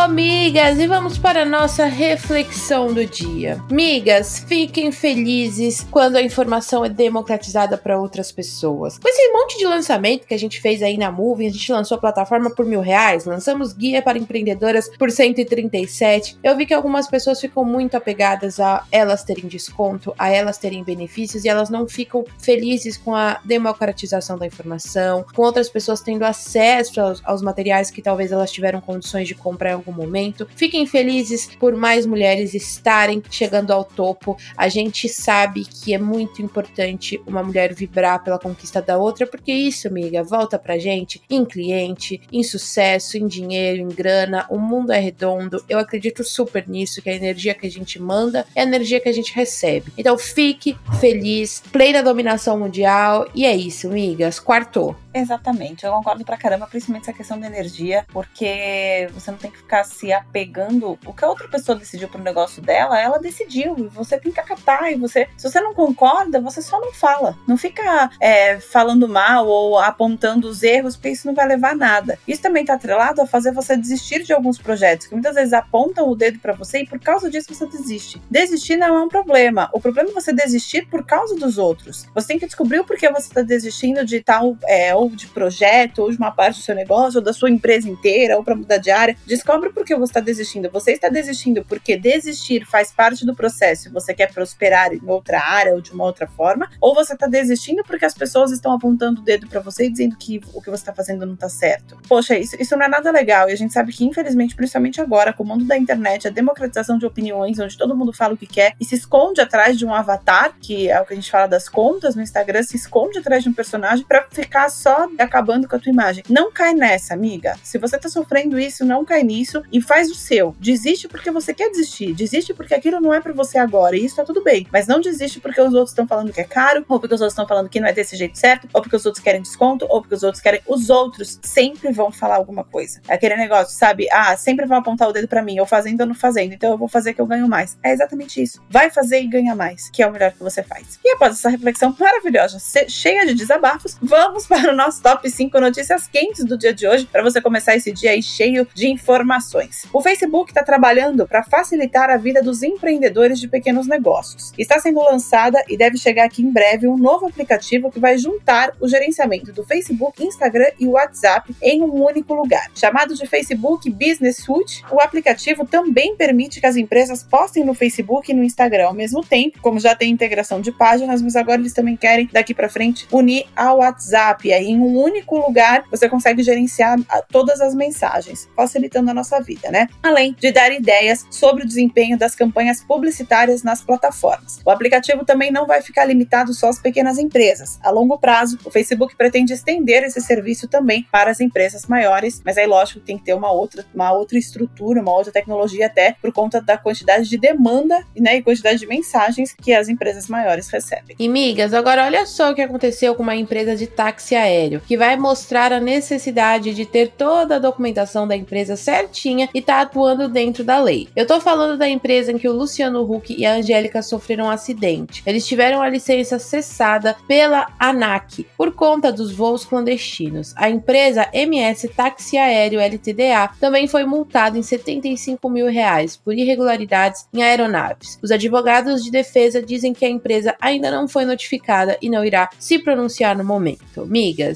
Chegou, migas, e vamos para a nossa reflexão do dia. Migas, fiquem felizes quando a informação é democratizada para outras pessoas. Com esse monte de lançamento que a gente fez aí na Moving, a gente lançou a plataforma por mil reais, lançamos guia para empreendedoras por 137. Eu vi que algumas pessoas ficam muito apegadas a elas terem desconto, a elas terem benefícios e elas não ficam felizes com a democratização da informação, com outras pessoas tendo acesso aos, aos materiais que talvez elas tiveram condições de comprar em algum momento. Fiquem felizes por mais mulheres estarem chegando ao topo. A gente sabe que é muito importante uma mulher vibrar pela conquista da outra, porque isso, amiga, volta pra gente em cliente, em sucesso, em dinheiro, em grana. O mundo é redondo. Eu acredito super nisso, que a energia que a gente manda é a energia que a gente recebe. Então fique feliz, plena dominação mundial. E é isso, amigas. Quartou. Exatamente, eu concordo pra caramba, principalmente essa questão da energia, porque você não tem que ficar se apegando. O que a outra pessoa decidiu pro negócio dela, ela decidiu, e você tem que acatar. E você, se você não concorda, você só não fala. Não fica é, falando mal ou apontando os erros, porque isso não vai levar a nada. Isso também tá atrelado a fazer você desistir de alguns projetos, que muitas vezes apontam o dedo para você e por causa disso você desiste. Desistir não é um problema. O problema é você desistir por causa dos outros. Você tem que descobrir o porquê você tá desistindo de tal. É, ou de projeto, ou de uma parte do seu negócio, ou da sua empresa inteira, ou para mudar de área. Descobre por que você está desistindo. Você está desistindo porque desistir faz parte do processo e você quer prosperar em outra área ou de uma outra forma, ou você está desistindo porque as pessoas estão apontando o dedo para você e dizendo que o que você está fazendo não está certo. Poxa, isso, isso não é nada legal e a gente sabe que, infelizmente, principalmente agora, com o mundo da internet, a democratização de opiniões, onde todo mundo fala o que quer e se esconde atrás de um avatar, que é o que a gente fala das contas no Instagram, se esconde atrás de um personagem para ficar só só acabando com a tua imagem. Não cai nessa, amiga. Se você tá sofrendo isso, não cai nisso e faz o seu. Desiste porque você quer desistir. Desiste porque aquilo não é para você agora. E isso tá tudo bem. Mas não desiste porque os outros estão falando que é caro, ou porque os outros estão falando que não é desse jeito certo, ou porque os outros querem desconto, ou porque os outros querem. Os outros sempre vão falar alguma coisa. É aquele negócio, sabe? Ah, sempre vão apontar o dedo para mim, ou fazendo ou não fazendo. Então eu vou fazer que eu ganho mais. É exatamente isso. Vai fazer e ganha mais, que é o melhor que você faz. E após essa reflexão maravilhosa, cheia de desabafos, vamos para o nosso top 5 notícias quentes do dia de hoje, para você começar esse dia aí cheio de informações. O Facebook está trabalhando para facilitar a vida dos empreendedores de pequenos negócios. Está sendo lançada e deve chegar aqui em breve um novo aplicativo que vai juntar o gerenciamento do Facebook, Instagram e WhatsApp em um único lugar. Chamado de Facebook Business Suite, o aplicativo também permite que as empresas postem no Facebook e no Instagram ao mesmo tempo, como já tem integração de páginas, mas agora eles também querem daqui para frente unir ao WhatsApp aí em um único lugar você consegue gerenciar ah, todas as mensagens, facilitando a nossa vida, né? Além de dar ideias sobre o desempenho das campanhas publicitárias nas plataformas. O aplicativo também não vai ficar limitado só às pequenas empresas. A longo prazo, o Facebook pretende estender esse serviço também para as empresas maiores, mas aí lógico tem que ter uma outra, uma outra estrutura, uma outra tecnologia até por conta da quantidade de demanda né, e quantidade de mensagens que as empresas maiores recebem. E migas, agora olha só o que aconteceu com uma empresa de táxi aéreo que vai mostrar a necessidade de ter toda a documentação da empresa certinha e tá atuando dentro da lei. Eu tô falando da empresa em que o Luciano Huck e a Angélica sofreram um acidente. Eles tiveram a licença cessada pela ANAC por conta dos voos clandestinos. A empresa MS Táxi Aéreo LTDA também foi multada em 75 mil reais por irregularidades em aeronaves. Os advogados de defesa dizem que a empresa ainda não foi notificada e não irá se pronunciar no momento.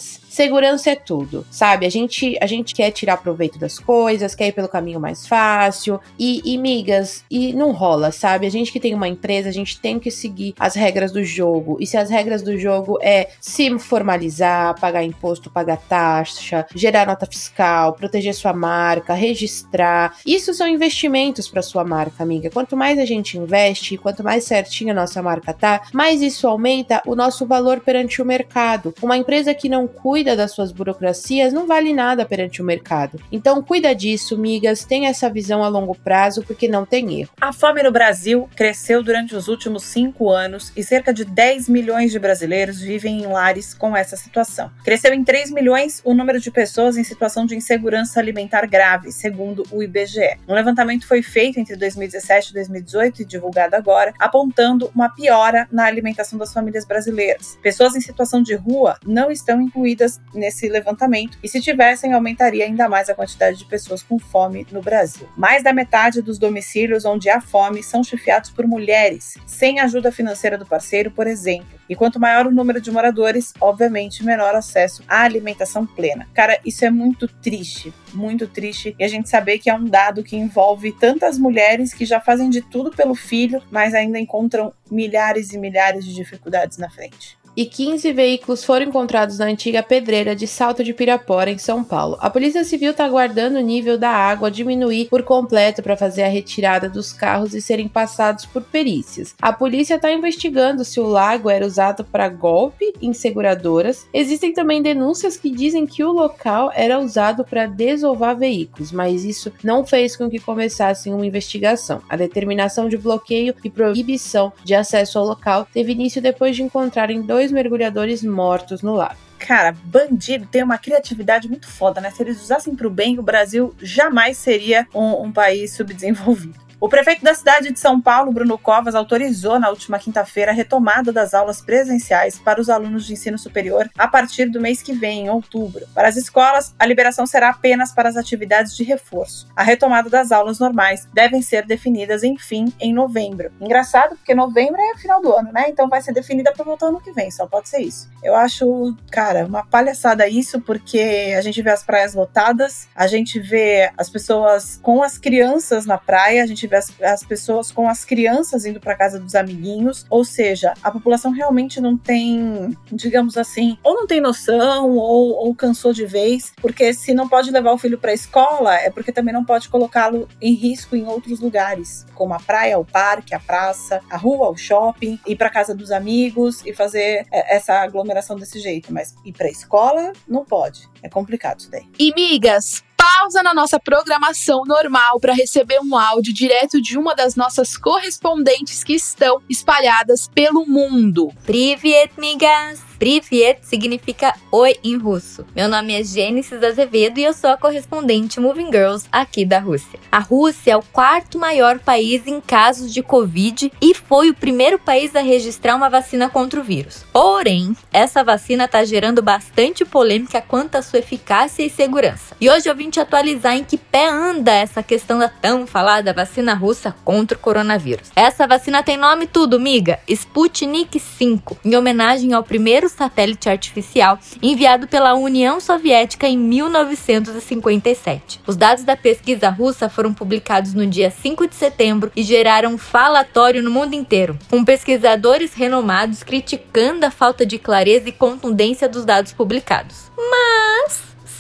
Segurança é tudo, sabe? A gente, a gente quer tirar proveito das coisas, quer ir pelo caminho mais fácil e, e migas, e não rola, sabe? A gente que tem uma empresa, a gente tem que seguir as regras do jogo. E se as regras do jogo é se formalizar, pagar imposto, pagar taxa, gerar nota fiscal, proteger sua marca, registrar, isso são investimentos para sua marca, amiga. Quanto mais a gente investe, quanto mais certinha a nossa marca tá, mais isso aumenta o nosso valor perante o mercado. Uma empresa que não não cuida das suas burocracias não vale nada perante o mercado. Então cuida disso, migas, tenha essa visão a longo prazo, porque não tem erro. A fome no Brasil cresceu durante os últimos cinco anos e cerca de 10 milhões de brasileiros vivem em lares com essa situação. Cresceu em 3 milhões o número de pessoas em situação de insegurança alimentar grave, segundo o IBGE. Um levantamento foi feito entre 2017 e 2018 e divulgado agora, apontando uma piora na alimentação das famílias brasileiras. Pessoas em situação de rua não estão incluídas nesse levantamento e, se tivessem, aumentaria ainda mais a quantidade de pessoas com fome no Brasil. Mais da metade dos domicílios onde há fome são chefiados por mulheres, sem ajuda financeira do parceiro, por exemplo. E quanto maior o número de moradores, obviamente menor acesso à alimentação plena. Cara, isso é muito triste, muito triste. E a gente saber que é um dado que envolve tantas mulheres que já fazem de tudo pelo filho, mas ainda encontram milhares e milhares de dificuldades na frente e 15 veículos foram encontrados na antiga pedreira de Salto de Pirapora, em São Paulo. A Polícia Civil está aguardando o nível da água diminuir por completo para fazer a retirada dos carros e serem passados por perícias. A polícia está investigando se o lago era usado para golpe em seguradoras. Existem também denúncias que dizem que o local era usado para desovar veículos, mas isso não fez com que começasse uma investigação. A determinação de bloqueio e proibição de acesso ao local teve início depois de encontrarem dois dois mergulhadores mortos no lago. Cara, bandido tem uma criatividade muito foda, né? Se eles usassem para o bem, o Brasil jamais seria um, um país subdesenvolvido. O prefeito da cidade de São Paulo, Bruno Covas, autorizou na última quinta-feira a retomada das aulas presenciais para os alunos de ensino superior a partir do mês que vem, em outubro. Para as escolas, a liberação será apenas para as atividades de reforço. A retomada das aulas normais devem ser definidas, enfim, em novembro. Engraçado, porque novembro é final do ano, né? Então vai ser definida para voltar ano que vem, só pode ser isso. Eu acho, cara, uma palhaçada isso, porque a gente vê as praias lotadas, a gente vê as pessoas com as crianças na praia, a gente vê as, as pessoas com as crianças indo para casa dos amiguinhos, ou seja, a população realmente não tem, digamos assim, ou não tem noção ou, ou cansou de vez, porque se não pode levar o filho para a escola, é porque também não pode colocá-lo em risco em outros lugares, como a praia, o parque, a praça, a rua, o shopping, ir para casa dos amigos e fazer é, essa aglomeração desse jeito, mas ir para a escola não pode. É complicado isso daí. E migas, pausa na nossa programação normal para receber um áudio direto de uma das nossas correspondentes que estão espalhadas pelo mundo. Privet, migas! Privet significa oi em russo. Meu nome é Gênesis Azevedo e eu sou a correspondente Moving Girls aqui da Rússia. A Rússia é o quarto maior país em casos de Covid e foi o primeiro país a registrar uma vacina contra o vírus. Porém, essa vacina está gerando bastante polêmica quanto à sua eficácia e segurança. E hoje eu vim te atualizar em que pé anda essa questão da tão falada vacina russa contra o coronavírus. Essa vacina tem nome tudo, miga, Sputnik 5, em homenagem ao primeiro primeiro satélite artificial enviado pela União Soviética em 1957. Os dados da pesquisa russa foram publicados no dia 5 de setembro e geraram falatório no mundo inteiro, com pesquisadores renomados criticando a falta de clareza e contundência dos dados publicados. Mas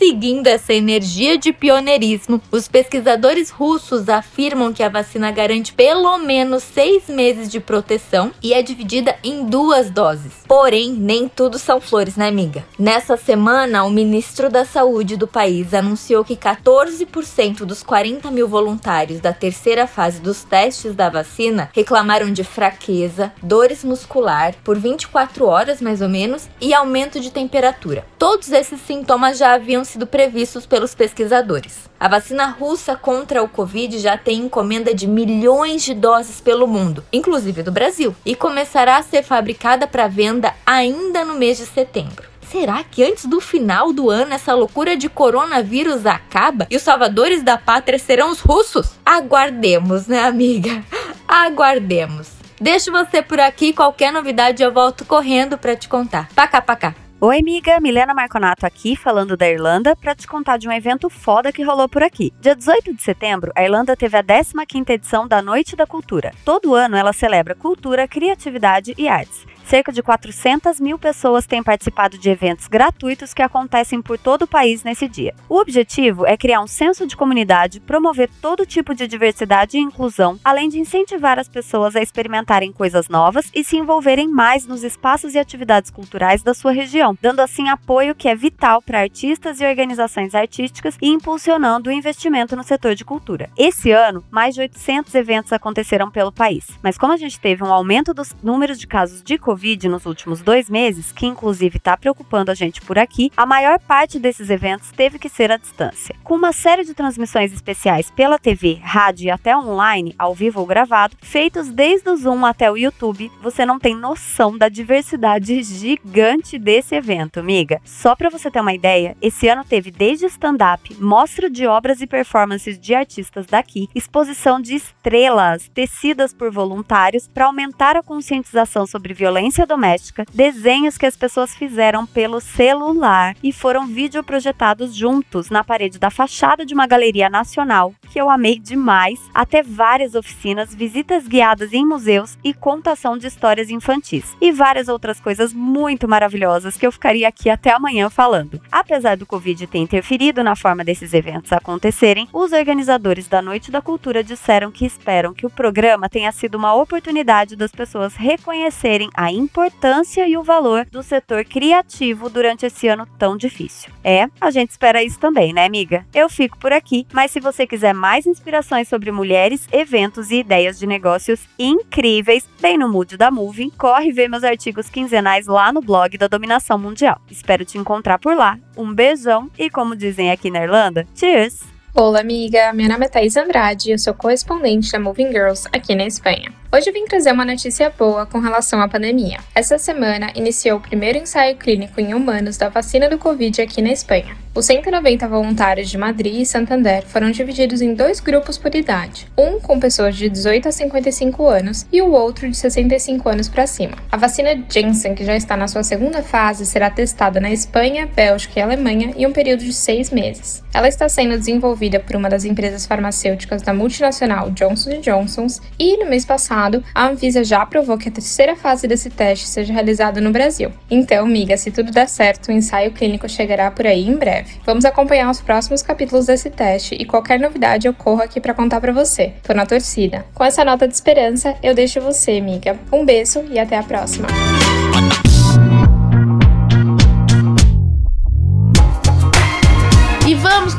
Seguindo essa energia de pioneirismo, os pesquisadores russos afirmam que a vacina garante pelo menos seis meses de proteção e é dividida em duas doses. Porém, nem tudo são flores, né, amiga? Nessa semana, o ministro da Saúde do país anunciou que 14% dos 40 mil voluntários da terceira fase dos testes da vacina reclamaram de fraqueza, dores muscular por 24 horas mais ou menos e aumento de temperatura. Todos esses sintomas já haviam sido previstos pelos pesquisadores. A vacina russa contra o Covid já tem encomenda de milhões de doses pelo mundo, inclusive do Brasil, e começará a ser fabricada para venda ainda no mês de setembro. Será que antes do final do ano essa loucura de coronavírus acaba e os salvadores da pátria serão os russos? Aguardemos, né, amiga? Aguardemos. Deixo você por aqui, qualquer novidade eu volto correndo para te contar. Pacá, pacá. Oi, amiga, Milena Marconato aqui, falando da Irlanda, para te contar de um evento foda que rolou por aqui. Dia 18 de setembro, a Irlanda teve a 15ª edição da Noite da Cultura. Todo ano ela celebra cultura, criatividade e artes. Cerca de 400 mil pessoas têm participado de eventos gratuitos que acontecem por todo o país nesse dia. O objetivo é criar um senso de comunidade, promover todo tipo de diversidade e inclusão, além de incentivar as pessoas a experimentarem coisas novas e se envolverem mais nos espaços e atividades culturais da sua região, dando assim apoio que é vital para artistas e organizações artísticas e impulsionando o investimento no setor de cultura. Esse ano, mais de 800 eventos aconteceram pelo país, mas como a gente teve um aumento dos números de casos de Covid nos últimos dois meses, que inclusive está preocupando a gente por aqui, a maior parte desses eventos teve que ser à distância. Com uma série de transmissões especiais pela TV, rádio e até online, ao vivo ou gravado, feitos desde o Zoom até o YouTube, você não tem noção da diversidade gigante desse evento, amiga. Só para você ter uma ideia, esse ano teve desde stand-up, mostra de obras e performances de artistas daqui, exposição de estrelas tecidas por voluntários para aumentar a conscientização sobre violência doméstica, desenhos que as pessoas fizeram pelo celular e foram videoprojetados juntos na parede da fachada de uma galeria nacional, que eu amei demais, até várias oficinas, visitas guiadas em museus e contação de histórias infantis. E várias outras coisas muito maravilhosas que eu ficaria aqui até amanhã falando. Apesar do Covid ter interferido na forma desses eventos acontecerem, os organizadores da Noite da Cultura disseram que esperam que o programa tenha sido uma oportunidade das pessoas reconhecerem a importância e o valor do setor criativo durante esse ano tão difícil. É, a gente espera isso também, né, amiga? Eu fico por aqui, mas se você quiser mais inspirações sobre mulheres, eventos e ideias de negócios incríveis, bem no mood da Moving, corre ver meus artigos quinzenais lá no blog da Dominação Mundial. Espero te encontrar por lá. Um beijão e, como dizem aqui na Irlanda, cheers! Olá, amiga! Meu nome é Thais Andrade e eu sou correspondente da Moving Girls aqui na Espanha. Hoje vim trazer uma notícia boa com relação à pandemia. Essa semana iniciou o primeiro ensaio clínico em humanos da vacina do Covid aqui na Espanha. Os 190 voluntários de Madrid e Santander foram divididos em dois grupos por idade, um com pessoas de 18 a 55 anos e o outro de 65 anos para cima. A vacina Janssen, que já está na sua segunda fase, será testada na Espanha, Bélgica e Alemanha em um período de seis meses. Ela está sendo desenvolvida por uma das empresas farmacêuticas da multinacional Johnson Johnson e, no mês passado, a Anvisa já aprovou que a terceira fase desse teste seja realizada no Brasil. Então, amiga, se tudo der certo, o ensaio clínico chegará por aí em breve. Vamos acompanhar os próximos capítulos desse teste e qualquer novidade eu corro aqui para contar para você. Tô na torcida. Com essa nota de esperança, eu deixo você, amiga. Um beijo e até a próxima.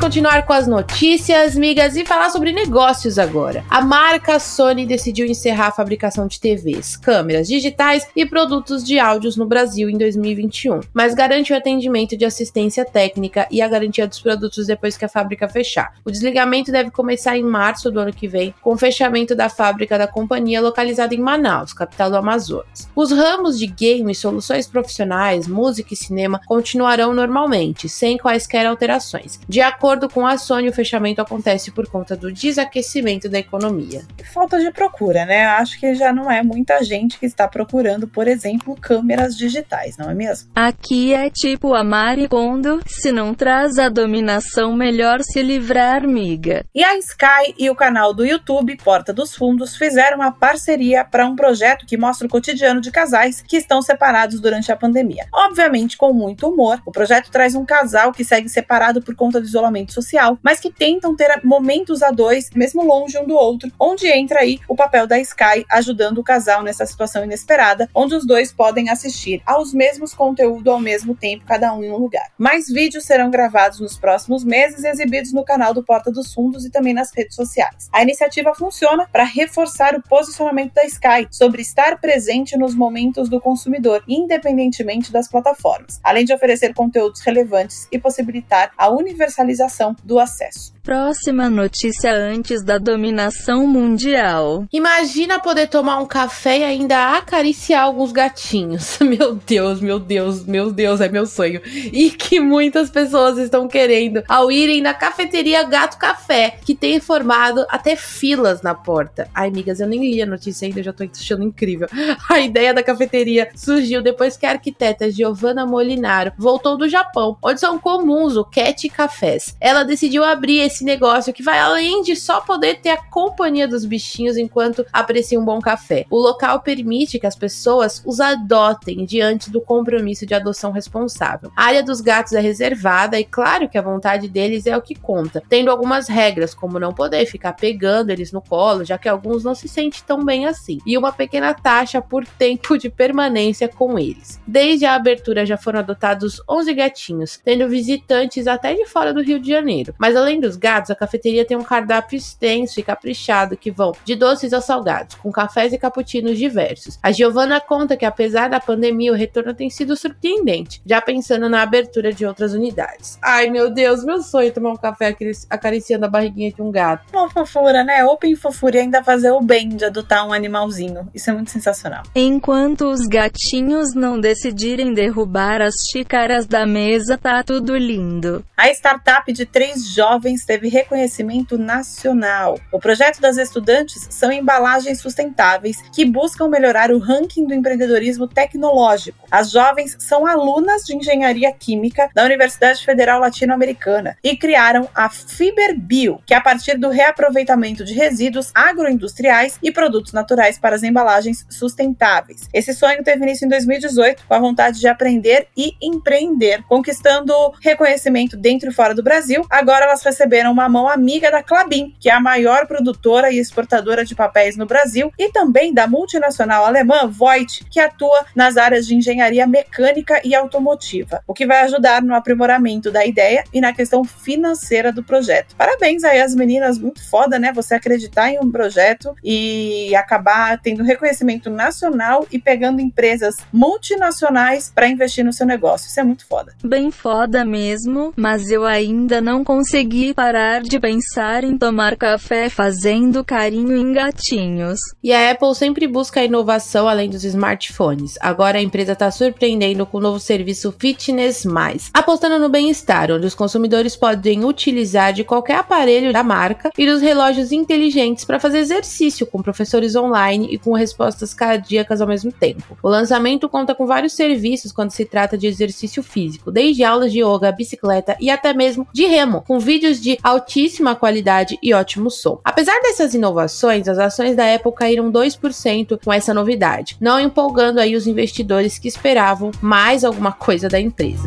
Continuar com as notícias, migas, e falar sobre negócios agora. A marca Sony decidiu encerrar a fabricação de TVs, câmeras digitais e produtos de áudios no Brasil em 2021, mas garante o atendimento de assistência técnica e a garantia dos produtos depois que a fábrica fechar. O desligamento deve começar em março do ano que vem, com o fechamento da fábrica da companhia localizada em Manaus, capital do Amazonas. Os ramos de game, soluções profissionais, música e cinema continuarão normalmente, sem quaisquer alterações. De acordo com a Sony, o fechamento acontece por conta do desaquecimento da economia. Falta de procura, né? Acho que já não é muita gente que está procurando, por exemplo, câmeras digitais, não é mesmo? Aqui é tipo a Maricondo, se não traz a dominação, melhor se livrar, miga. E a Sky e o canal do YouTube Porta dos Fundos fizeram uma parceria para um projeto que mostra o cotidiano de casais que estão separados durante a pandemia. Obviamente com muito humor. O projeto traz um casal que segue separado por conta do isolamento social, mas que tentam ter momentos a dois, mesmo longe um do outro, onde entra aí o papel da Sky ajudando o casal nessa situação inesperada, onde os dois podem assistir aos mesmos conteúdos ao mesmo tempo, cada um em um lugar. Mais vídeos serão gravados nos próximos meses e exibidos no canal do Porta dos Fundos e também nas redes sociais. A iniciativa funciona para reforçar o posicionamento da Sky sobre estar presente nos momentos do consumidor, independentemente das plataformas, além de oferecer conteúdos relevantes e possibilitar a universalização do acesso. Próxima notícia antes da dominação mundial. Imagina poder tomar um café e ainda acariciar alguns gatinhos. Meu Deus, meu Deus, meu Deus, é meu sonho. E que muitas pessoas estão querendo ao irem na cafeteria Gato Café, que tem formado até filas na porta. Ai, amigas, eu nem li a notícia ainda, já tô achando incrível. A ideia da cafeteria surgiu depois que a arquiteta Giovanna Molinaro voltou do Japão, onde são comuns o cat e cafés. Ela decidiu abrir esse negócio que vai além de só poder ter a companhia dos bichinhos enquanto aprecia um bom café. O local permite que as pessoas os adotem diante do compromisso de adoção responsável. A área dos gatos é reservada e claro que a vontade deles é o que conta, tendo algumas regras como não poder ficar pegando eles no colo, já que alguns não se sentem tão bem assim, e uma pequena taxa por tempo de permanência com eles. Desde a abertura já foram adotados 11 gatinhos, tendo visitantes até de fora do Rio de Janeiro. Mas além dos gatos, a cafeteria tem um cardápio extenso e caprichado que vão de doces aos salgados, com cafés e cappuccinos diversos. A Giovana conta que apesar da pandemia, o retorno tem sido surpreendente, já pensando na abertura de outras unidades. Ai meu Deus, meu sonho é tomar um café acariciando a barriguinha de um gato. Uma fofura, né? Open fofura e ainda fazer o bem de adotar um animalzinho. Isso é muito sensacional. Enquanto os gatinhos não decidirem derrubar as xícaras da mesa, tá tudo lindo. A startup de três jovens teve reconhecimento nacional. O projeto das estudantes são embalagens sustentáveis que buscam melhorar o ranking do empreendedorismo tecnológico. As jovens são alunas de engenharia química da Universidade Federal Latino-Americana e criaram a Fiberbio, que é a partir do reaproveitamento de resíduos agroindustriais e produtos naturais para as embalagens sustentáveis. Esse sonho teve início em 2018 com a vontade de aprender e empreender, conquistando reconhecimento dentro e fora do Brasil. Agora elas receberam uma mão amiga da Clabin, que é a maior produtora e exportadora de papéis no Brasil, e também da multinacional alemã Voigt, que atua nas áreas de engenharia mecânica e automotiva, o que vai ajudar no aprimoramento da ideia e na questão financeira do projeto. Parabéns aí às meninas, muito foda, né? Você acreditar em um projeto e acabar tendo reconhecimento nacional e pegando empresas multinacionais para investir no seu negócio. Isso é muito foda. Bem foda mesmo, mas eu ainda não consegui parar de pensar em tomar café fazendo carinho em gatinhos. E a Apple sempre busca inovação além dos smartphones. Agora a empresa está surpreendendo com o novo serviço Fitness Mais, apostando no bem-estar, onde os consumidores podem utilizar de qualquer aparelho da marca e dos relógios inteligentes para fazer exercício com professores online e com respostas cardíacas ao mesmo tempo. O lançamento conta com vários serviços quando se trata de exercício físico, desde aulas de yoga, bicicleta e até mesmo de remo, com vídeos de altíssima qualidade e ótimo som. Apesar dessas inovações, as ações da Apple caíram 2% com essa novidade, não empolgando aí os investidores que esperavam mais alguma coisa da empresa.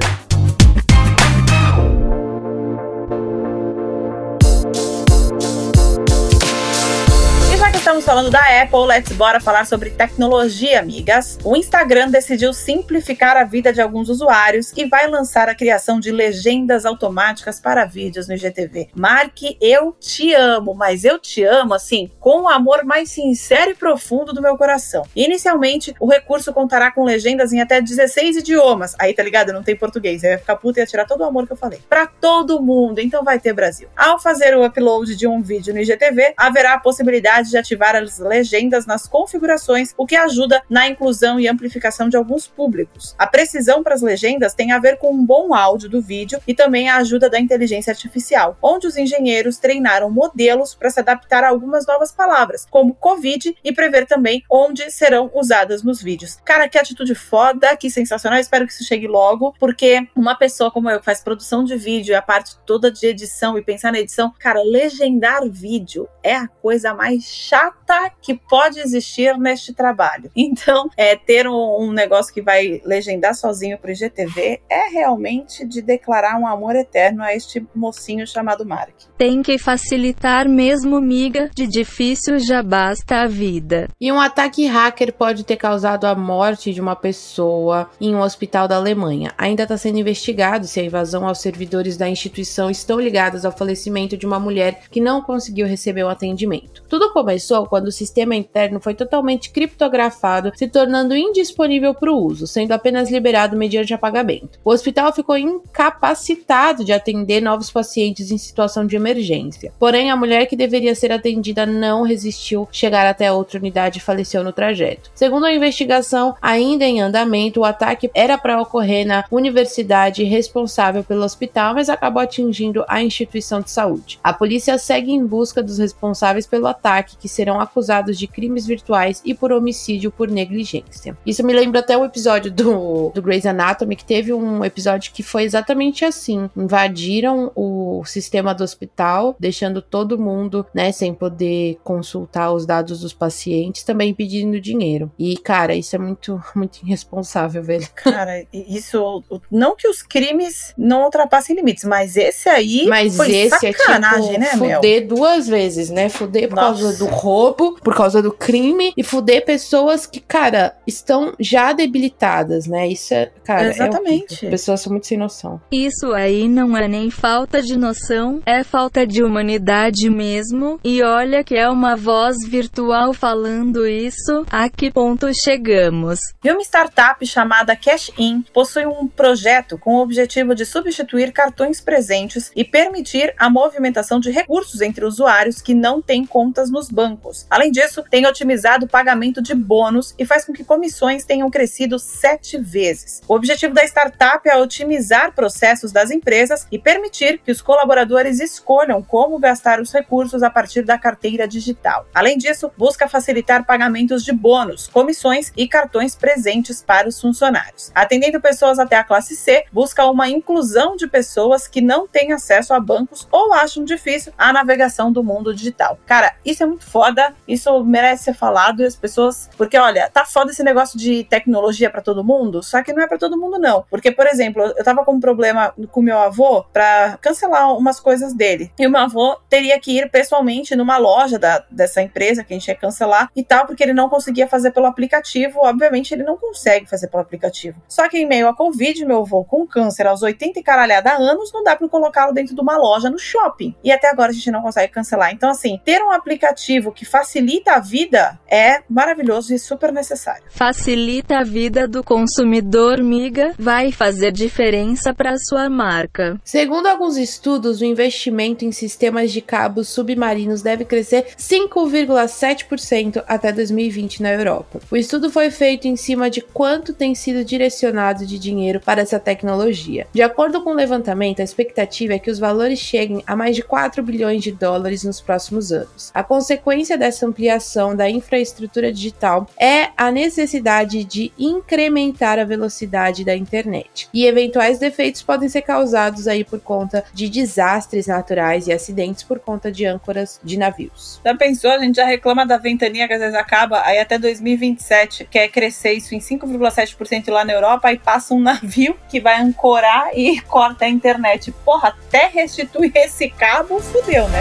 Falando da Apple, let's bora falar sobre tecnologia, amigas. O Instagram decidiu simplificar a vida de alguns usuários e vai lançar a criação de legendas automáticas para vídeos no IGTV. Marque eu te amo, mas eu te amo assim, com o amor mais sincero e profundo do meu coração. Inicialmente, o recurso contará com legendas em até 16 idiomas. Aí, tá ligado? Não tem português. Aí vai ficar puta e ia tirar todo o amor que eu falei. Para todo mundo, então vai ter Brasil. Ao fazer o upload de um vídeo no IGTV, haverá a possibilidade de ativar ativar as legendas nas configurações, o que ajuda na inclusão e amplificação de alguns públicos. A precisão para as legendas tem a ver com um bom áudio do vídeo e também a ajuda da inteligência artificial, onde os engenheiros treinaram modelos para se adaptar a algumas novas palavras, como Covid, e prever também onde serão usadas nos vídeos. Cara, que atitude foda, que sensacional. Espero que isso chegue logo, porque uma pessoa como eu que faz produção de vídeo e a parte toda de edição e pensar na edição, cara, legendar vídeo é a coisa mais chata chata que pode existir neste trabalho. Então, é, ter um, um negócio que vai legendar sozinho para o IGTV é realmente de declarar um amor eterno a este mocinho chamado Mark. Tem que facilitar mesmo, miga, de difícil já basta a vida. E um ataque hacker pode ter causado a morte de uma pessoa em um hospital da Alemanha. Ainda está sendo investigado se a invasão aos servidores da instituição estão ligadas ao falecimento de uma mulher que não conseguiu receber o atendimento. Tudo começou quando o sistema interno foi totalmente criptografado, se tornando indisponível para o uso, sendo apenas liberado mediante apagamento. O hospital ficou incapacitado de atender novos pacientes em situação de emergência. Porém, a mulher que deveria ser atendida não resistiu chegar até a outra unidade e faleceu no trajeto. Segundo a investigação, ainda em andamento, o ataque era para ocorrer na universidade responsável pelo hospital, mas acabou atingindo a instituição de saúde. A polícia segue em busca dos responsáveis pelo ataque, que serão acusados de crimes virtuais e por homicídio por negligência. Isso me lembra até o episódio do, do Grey's Anatomy, que teve um episódio que foi exatamente assim. Invadiram o sistema do hospital, deixando todo mundo, né, sem poder consultar os dados dos pacientes, também pedindo dinheiro. E, cara, isso é muito, muito irresponsável, velho. Cara, isso. Não que os crimes não ultrapassem limites, mas esse aí mas foi esse sacanagem, é tipo, né, Mel? fuder duas vezes, né? Fuder por Nossa. causa do roubo, por causa do crime e fuder pessoas que, cara, estão já debilitadas, né? Isso é, cara, é Exatamente. horrível. pessoas são muito sem noção. Isso aí não é nem falta de noção, é falta de humanidade mesmo. E olha que é uma voz virtual falando isso. A que ponto chegamos? E uma startup chamada Cash In possui um projeto com o objetivo de substituir cartões presentes e permitir a movimentação de recursos entre usuários que não têm contas nos bancos. Além disso, tem otimizado o pagamento de bônus e faz com que comissões tenham crescido sete vezes. O objetivo da startup é otimizar processos das empresas e permitir que os colaboradores escolham como gastar os recursos a partir da carteira digital. Além disso, busca facilitar pagamentos de bônus, comissões e cartões presentes para os funcionários. Atendendo pessoas até a classe C, busca uma inclusão de pessoas que não têm acesso a bancos ou acham difícil a navegação do mundo digital. Cara, isso é muito foda, isso merece ser falado e as pessoas, porque olha, tá foda esse negócio de tecnologia para todo mundo, só que não é para todo mundo não. Porque, por exemplo, eu tava com um problema com meu avô para cancelar umas coisas dele. E o meu avô teria que ir pessoalmente numa loja da, dessa empresa que a gente ia cancelar e tal, porque ele não conseguia fazer pelo aplicativo. Obviamente, ele não consegue fazer pelo aplicativo. Só que em meio à Covid, meu avô com câncer aos 80 e caralhada anos, não dá para colocá-lo dentro de uma loja no shopping. E até agora a gente não consegue cancelar. Então, assim, ter um aplicativo que facilita a vida é maravilhoso e super necessário. Facilita a vida do consumidor, miga, vai fazer diferença para sua marca. Segundo alguns estudos, o investimento em sistemas de cabos submarinos deve crescer 5,7% até 2020 na Europa. O estudo foi feito em cima de quanto tem sido direcionado de dinheiro para essa tecnologia. De acordo com o levantamento, a expectativa é que os valores cheguem a mais de 4 bilhões de dólares nos próximos anos. A consequência dessa ampliação da infraestrutura digital é a necessidade de incrementar a velocidade da internet. E eventuais defeitos podem ser causados aí por conta de desastres naturais e acidentes por conta de âncoras de navios. Já pensou? A gente já reclama da ventania que às vezes acaba, aí até 2027 quer crescer isso em 5,7% lá na Europa, aí passa um navio que vai ancorar e corta a internet. Porra, até restituir esse cabo, fudeu, né?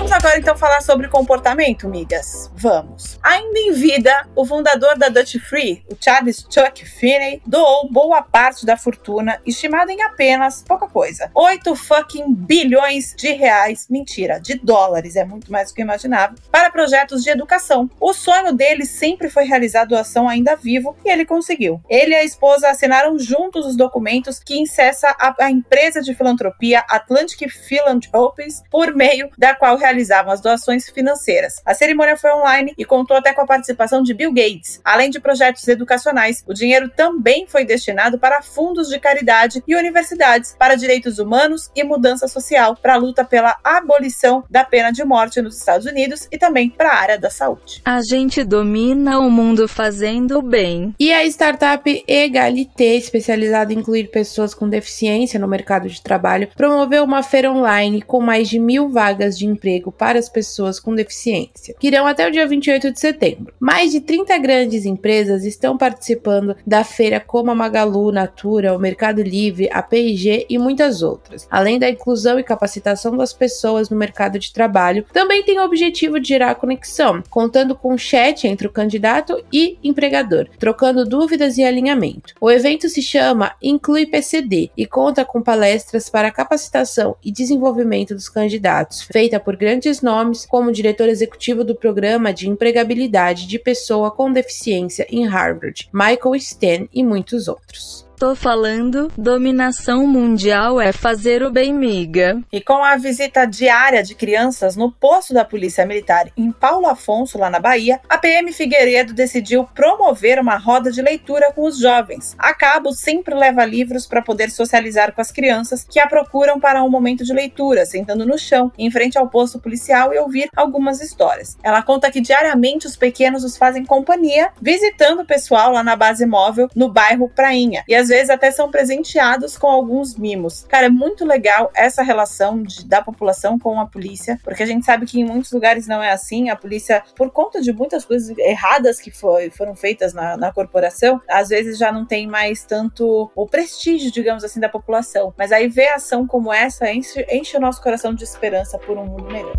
Vamos agora então falar sobre comportamento, migas? Vamos. Ainda em vida, o fundador da Dutch Free, o Charles Chuck Finney, doou boa parte da fortuna, estimada em apenas pouca coisa, 8 fucking bilhões de reais, mentira, de dólares, é muito mais do que eu imaginava, para projetos de educação. O sonho dele sempre foi realizar doação ainda vivo e ele conseguiu. Ele e a esposa assinaram juntos os documentos que incessa a, a empresa de filantropia Atlantic Philanthropies, por meio da qual realizavam as doações financeiras. A cerimônia foi online e contou até com a participação de Bill Gates. Além de projetos educacionais, o dinheiro também foi destinado para fundos de caridade e universidades, para direitos humanos e mudança social, para a luta pela abolição da pena de morte nos Estados Unidos e também para a área da saúde. A gente domina o mundo fazendo bem. E a startup Egalité, especializada em incluir pessoas com deficiência no mercado de trabalho, promoveu uma feira online com mais de mil vagas de emprego para as pessoas com deficiência, que irão até o dia 28 de setembro. Mais de 30 grandes empresas estão participando da feira, como a Magalu, Natura, o Mercado Livre, a P&G e muitas outras. Além da inclusão e capacitação das pessoas no mercado de trabalho, também tem o objetivo de gerar conexão, contando com chat entre o candidato e empregador, trocando dúvidas e alinhamento. O evento se chama Inclui PCD e conta com palestras para capacitação e desenvolvimento dos candidatos, feita por grandes nomes, como diretor executivo do programa de empregabilidade de pessoa com deficiência em Harvard, Michael Stan e muitos outros. Tô falando, dominação mundial é fazer o bem, miga. E com a visita diária de crianças no posto da Polícia Militar em Paulo Afonso, lá na Bahia, a PM Figueiredo decidiu promover uma roda de leitura com os jovens. A cabo sempre leva livros para poder socializar com as crianças que a procuram para um momento de leitura, sentando no chão, em frente ao posto policial e ouvir algumas histórias. Ela conta que diariamente os pequenos os fazem companhia, visitando o pessoal lá na base móvel no bairro Prainha. E às vezes até são presenteados com alguns mimos. Cara, é muito legal essa relação de, da população com a polícia, porque a gente sabe que em muitos lugares não é assim. A polícia, por conta de muitas coisas erradas que foi, foram feitas na, na corporação, às vezes já não tem mais tanto o prestígio, digamos assim, da população. Mas aí ver ação como essa enche, enche o nosso coração de esperança por um mundo melhor.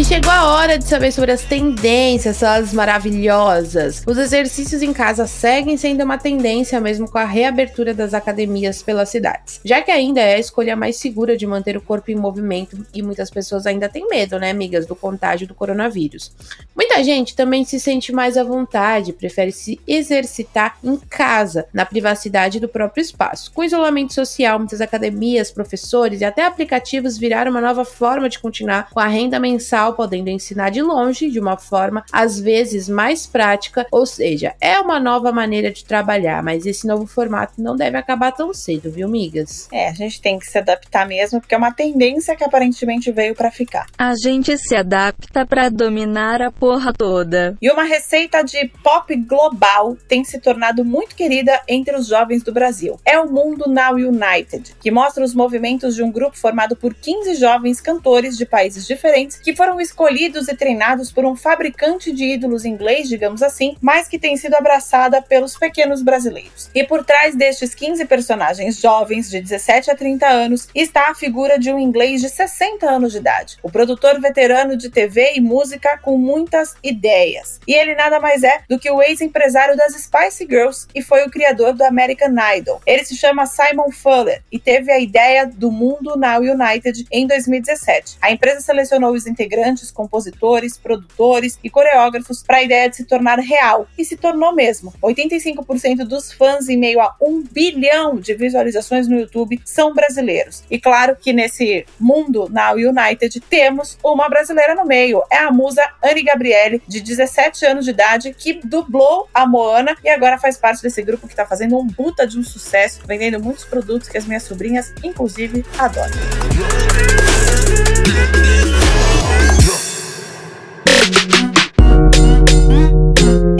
E chegou a hora de saber sobre as tendências, essas maravilhosas. Os exercícios em casa seguem sendo uma tendência mesmo com a reabertura das academias pelas cidades, já que ainda é a escolha mais segura de manter o corpo em movimento e muitas pessoas ainda têm medo, né, amigas, do contágio do coronavírus. Muita gente também se sente mais à vontade, prefere se exercitar em casa, na privacidade do próprio espaço. Com isolamento social, muitas academias, professores e até aplicativos viraram uma nova forma de continuar com a renda mensal podendo ensinar de longe de uma forma às vezes mais prática, ou seja, é uma nova maneira de trabalhar, mas esse novo formato não deve acabar tão cedo, viu, migas? É, a gente tem que se adaptar mesmo, porque é uma tendência que aparentemente veio para ficar. A gente se adapta para dominar a porra toda. E uma receita de pop global tem se tornado muito querida entre os jovens do Brasil. É o Mundo Now United, que mostra os movimentos de um grupo formado por 15 jovens cantores de países diferentes que foram escolhidos e treinados por um fabricante de ídolos inglês, digamos assim, mas que tem sido abraçada pelos pequenos brasileiros. E por trás destes 15 personagens jovens de 17 a 30 anos está a figura de um inglês de 60 anos de idade, o produtor veterano de TV e música com muitas ideias. E ele nada mais é do que o ex-empresário das Spice Girls e foi o criador do American Idol. Ele se chama Simon Fuller e teve a ideia do Mundo Now United em 2017. A empresa selecionou os integrantes, compositores, produtores e coreógrafos para a ideia de se tornar real e se tornou mesmo. 85% dos fãs em meio a um bilhão de visualizações no YouTube são brasileiros. E claro que nesse mundo Now United temos uma brasileira no meio. É a musa Anne Gabriele, de 17 anos de idade, que dublou a Moana e agora faz parte desse grupo que está fazendo um puta de um sucesso, vendendo muitos produtos que as minhas sobrinhas, inclusive, adoram.